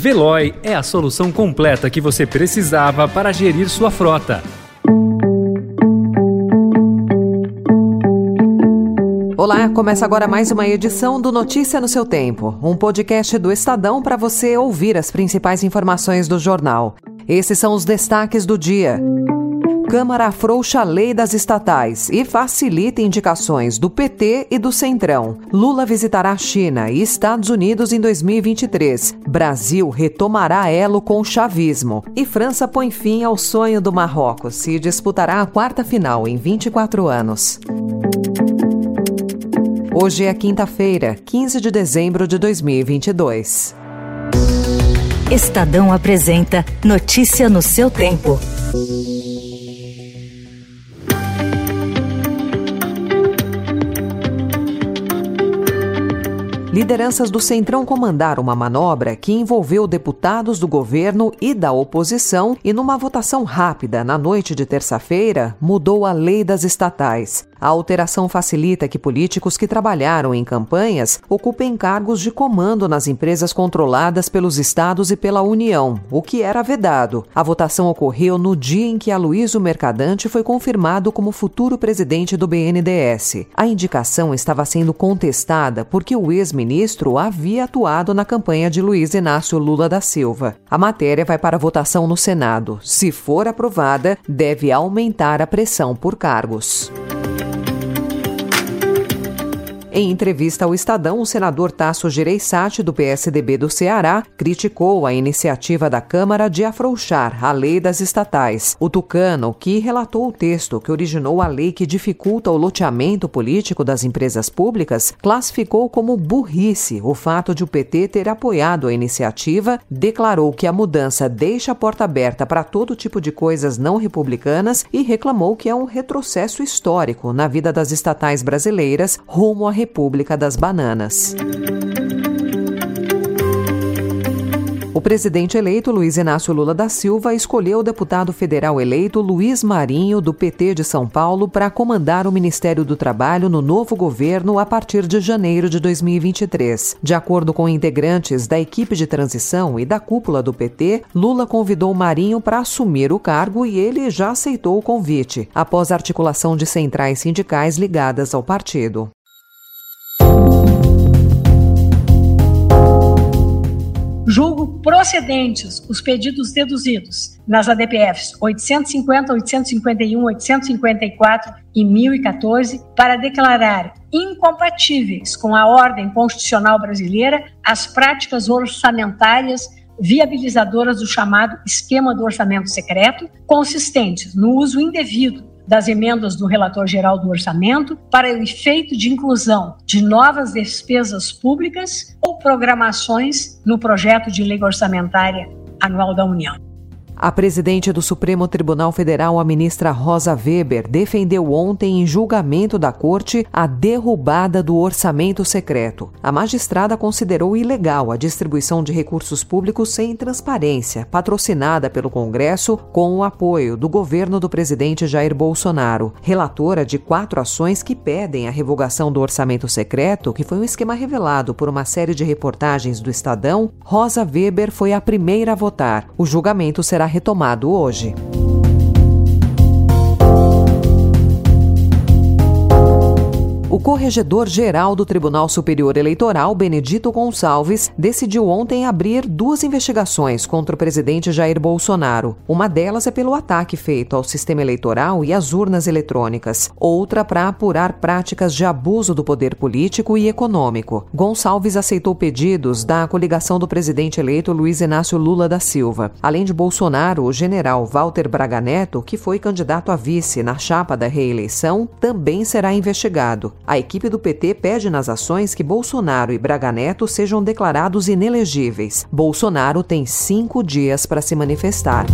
Veloy é a solução completa que você precisava para gerir sua frota. Olá, começa agora mais uma edição do Notícia no seu Tempo, um podcast do Estadão para você ouvir as principais informações do jornal. Esses são os destaques do dia. Câmara afrouxa a lei das estatais e facilita indicações do PT e do Centrão. Lula visitará China e Estados Unidos em 2023. Brasil retomará elo com o chavismo. E França põe fim ao sonho do Marrocos e disputará a quarta final em 24 anos. Hoje é quinta-feira, 15 de dezembro de 2022. Estadão apresenta Notícia no seu tempo. Lideranças do Centrão comandaram uma manobra que envolveu deputados do governo e da oposição e, numa votação rápida na noite de terça-feira, mudou a lei das estatais. A alteração facilita que políticos que trabalharam em campanhas ocupem cargos de comando nas empresas controladas pelos estados e pela União, o que era vedado. A votação ocorreu no dia em que Aloysio Mercadante foi confirmado como futuro presidente do BNDES. A indicação estava sendo contestada porque o ex-ministro havia atuado na campanha de Luiz Inácio Lula da Silva. A matéria vai para votação no Senado. Se for aprovada, deve aumentar a pressão por cargos. Em entrevista ao Estadão, o senador Tasso Gereissati, do PSDB do Ceará, criticou a iniciativa da Câmara de afrouxar a lei das estatais. O tucano, que relatou o texto que originou a lei que dificulta o loteamento político das empresas públicas, classificou como burrice o fato de o PT ter apoiado a iniciativa, declarou que a mudança deixa a porta aberta para todo tipo de coisas não republicanas e reclamou que é um retrocesso histórico na vida das estatais brasileiras rumo à República das Bananas. O presidente eleito Luiz Inácio Lula da Silva escolheu o deputado federal eleito Luiz Marinho, do PT de São Paulo, para comandar o Ministério do Trabalho no novo governo a partir de janeiro de 2023. De acordo com integrantes da equipe de transição e da cúpula do PT, Lula convidou Marinho para assumir o cargo e ele já aceitou o convite, após articulação de centrais sindicais ligadas ao partido. Julgo procedentes os pedidos deduzidos nas ADPFs 850, 851, 854 e 1014 para declarar incompatíveis com a ordem constitucional brasileira as práticas orçamentárias viabilizadoras do chamado esquema do orçamento secreto, consistentes no uso indevido das emendas do relator geral do orçamento para o efeito de inclusão de novas despesas públicas programações no projeto de lei orçamentária anual da União. A presidente do Supremo Tribunal Federal, a ministra Rosa Weber, defendeu ontem em julgamento da corte a derrubada do orçamento secreto. A magistrada considerou ilegal a distribuição de recursos públicos sem transparência, patrocinada pelo Congresso com o apoio do governo do presidente Jair Bolsonaro, relatora de quatro ações que pedem a revogação do orçamento secreto, que foi um esquema revelado por uma série de reportagens do Estadão. Rosa Weber foi a primeira a votar. O julgamento será retomado hoje. O corregedor-geral do Tribunal Superior Eleitoral, Benedito Gonçalves, decidiu ontem abrir duas investigações contra o presidente Jair Bolsonaro. Uma delas é pelo ataque feito ao sistema eleitoral e às urnas eletrônicas, outra para apurar práticas de abuso do poder político e econômico. Gonçalves aceitou pedidos da coligação do presidente eleito Luiz Inácio Lula da Silva. Além de Bolsonaro, o general Walter Braga Neto, que foi candidato a vice na chapa da reeleição, também será investigado. A equipe do PT pede nas ações que Bolsonaro e Braga Neto sejam declarados inelegíveis. Bolsonaro tem cinco dias para se manifestar.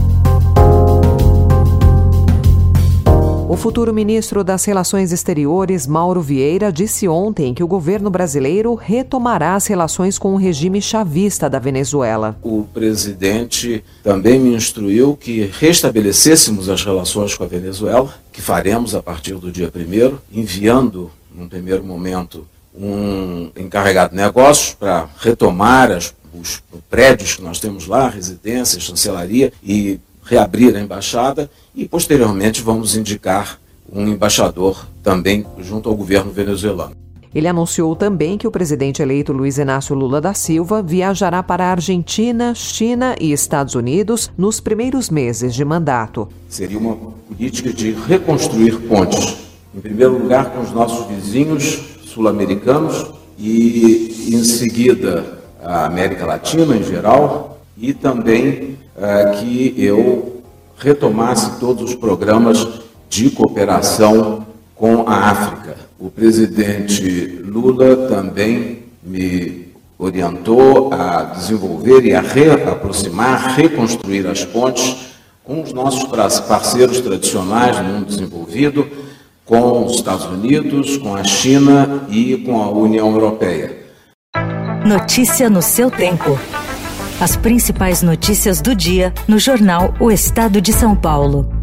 O futuro ministro das Relações Exteriores, Mauro Vieira, disse ontem que o governo brasileiro retomará as relações com o regime chavista da Venezuela. O presidente também me instruiu que restabelecêssemos as relações com a Venezuela, que faremos a partir do dia 1, enviando num primeiro momento, um encarregado de negócios para retomar as, os prédios que nós temos lá, residência, chancelaria, e reabrir a embaixada. E posteriormente vamos indicar um embaixador também junto ao governo venezuelano. Ele anunciou também que o presidente eleito Luiz Inácio Lula da Silva viajará para a Argentina, China e Estados Unidos nos primeiros meses de mandato. Seria uma política de reconstruir pontes, em primeiro lugar com os nossos vizinhos sul-americanos e, em seguida, a América Latina em geral, e também uh, que eu retomasse todos os programas de cooperação com a África. O presidente Lula também me orientou a desenvolver e a reaproximar, reconstruir as pontes com os nossos parceiros tradicionais no mundo desenvolvido, com os Estados Unidos, com a China e com a União Europeia. Notícia no seu tempo. As principais notícias do dia no jornal O Estado de São Paulo.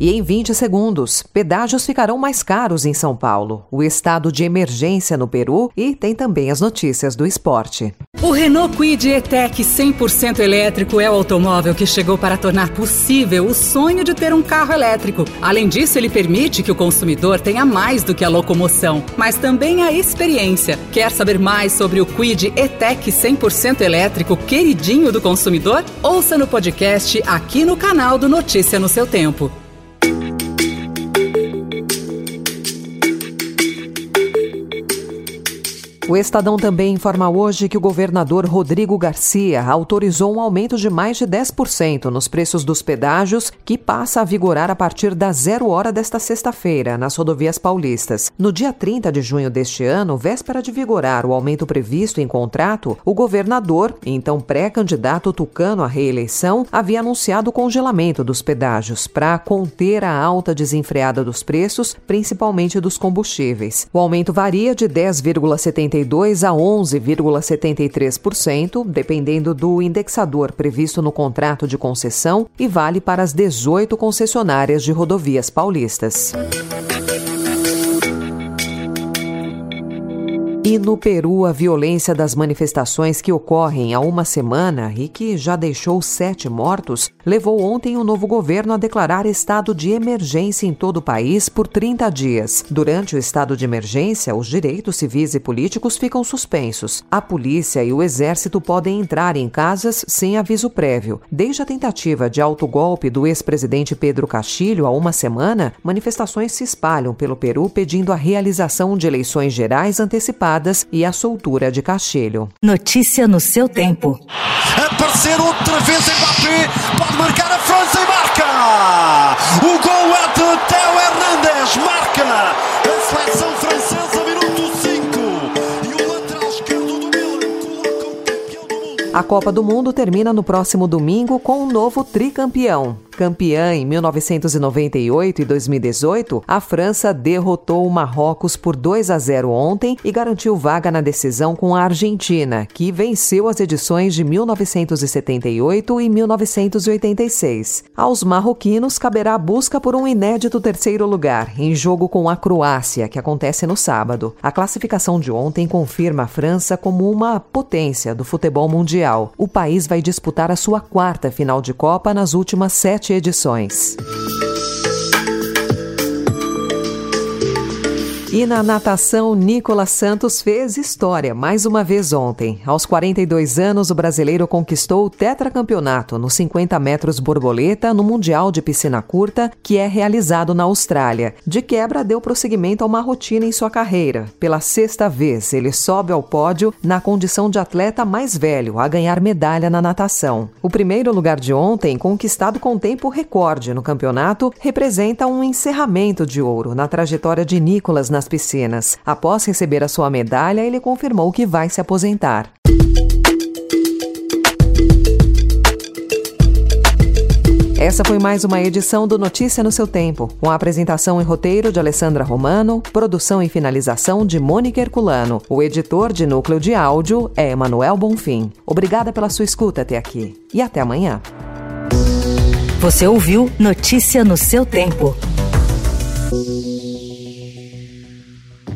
E em 20 segundos, pedágios ficarão mais caros em São Paulo, o estado de emergência no Peru e tem também as notícias do esporte. O Renault Kwid E-Tech 100% elétrico é o automóvel que chegou para tornar possível o sonho de ter um carro elétrico. Além disso, ele permite que o consumidor tenha mais do que a locomoção, mas também a experiência. Quer saber mais sobre o Kwid E-Tech 100% elétrico queridinho do consumidor? Ouça no podcast aqui no canal do Notícia no seu tempo. O Estadão também informa hoje que o governador Rodrigo Garcia autorizou um aumento de mais de 10% nos preços dos pedágios, que passa a vigorar a partir da zero hora desta sexta-feira, nas rodovias paulistas. No dia 30 de junho deste ano, véspera de vigorar o aumento previsto em contrato, o governador, então pré-candidato tucano à reeleição, havia anunciado o congelamento dos pedágios para conter a alta desenfreada dos preços, principalmente dos combustíveis. O aumento varia de 10,72 1,72% a 11,73%, dependendo do indexador previsto no contrato de concessão e vale para as 18 concessionárias de rodovias paulistas. E no Peru, a violência das manifestações que ocorrem há uma semana e que já deixou sete mortos, levou ontem o novo governo a declarar estado de emergência em todo o país por 30 dias. Durante o estado de emergência, os direitos civis e políticos ficam suspensos. A polícia e o exército podem entrar em casas sem aviso prévio. Desde a tentativa de autogolpe do ex-presidente Pedro Castilho há uma semana, manifestações se espalham pelo Peru pedindo a realização de eleições gerais antecipadas e a soltura de Castilho. Notícia no seu tempo. Aparecer outra vez Mbappé, pode marcar a França e marca! O gol é de Theo Hernandes, marca! A seleção francesa, minuto 5. E o lateral esquerdo do Milan coloca o campeão do mundo. A Copa do Mundo termina no próximo domingo com um novo tricampeão. Campeã em 1998 e 2018, a França derrotou o Marrocos por 2 a 0 ontem e garantiu vaga na decisão com a Argentina, que venceu as edições de 1978 e 1986. Aos marroquinos caberá a busca por um inédito terceiro lugar, em jogo com a Croácia, que acontece no sábado. A classificação de ontem confirma a França como uma potência do futebol mundial. O país vai disputar a sua quarta final de Copa nas últimas sete edições. E na natação, Nicolas Santos fez história mais uma vez ontem. Aos 42 anos, o brasileiro conquistou o tetracampeonato nos 50 metros borboleta no Mundial de Piscina Curta, que é realizado na Austrália. De quebra, deu prosseguimento a uma rotina em sua carreira. Pela sexta vez, ele sobe ao pódio na condição de atleta mais velho a ganhar medalha na natação. O primeiro lugar de ontem, conquistado com tempo recorde no campeonato, representa um encerramento de ouro na trajetória de Nicolas na nas piscinas. Após receber a sua medalha, ele confirmou que vai se aposentar. Essa foi mais uma edição do Notícia no seu Tempo, com a apresentação e roteiro de Alessandra Romano, produção e finalização de Mônica Herculano. O editor de núcleo de áudio é Emanuel Bonfim. Obrigada pela sua escuta até aqui e até amanhã. Você ouviu Notícia no seu Tempo.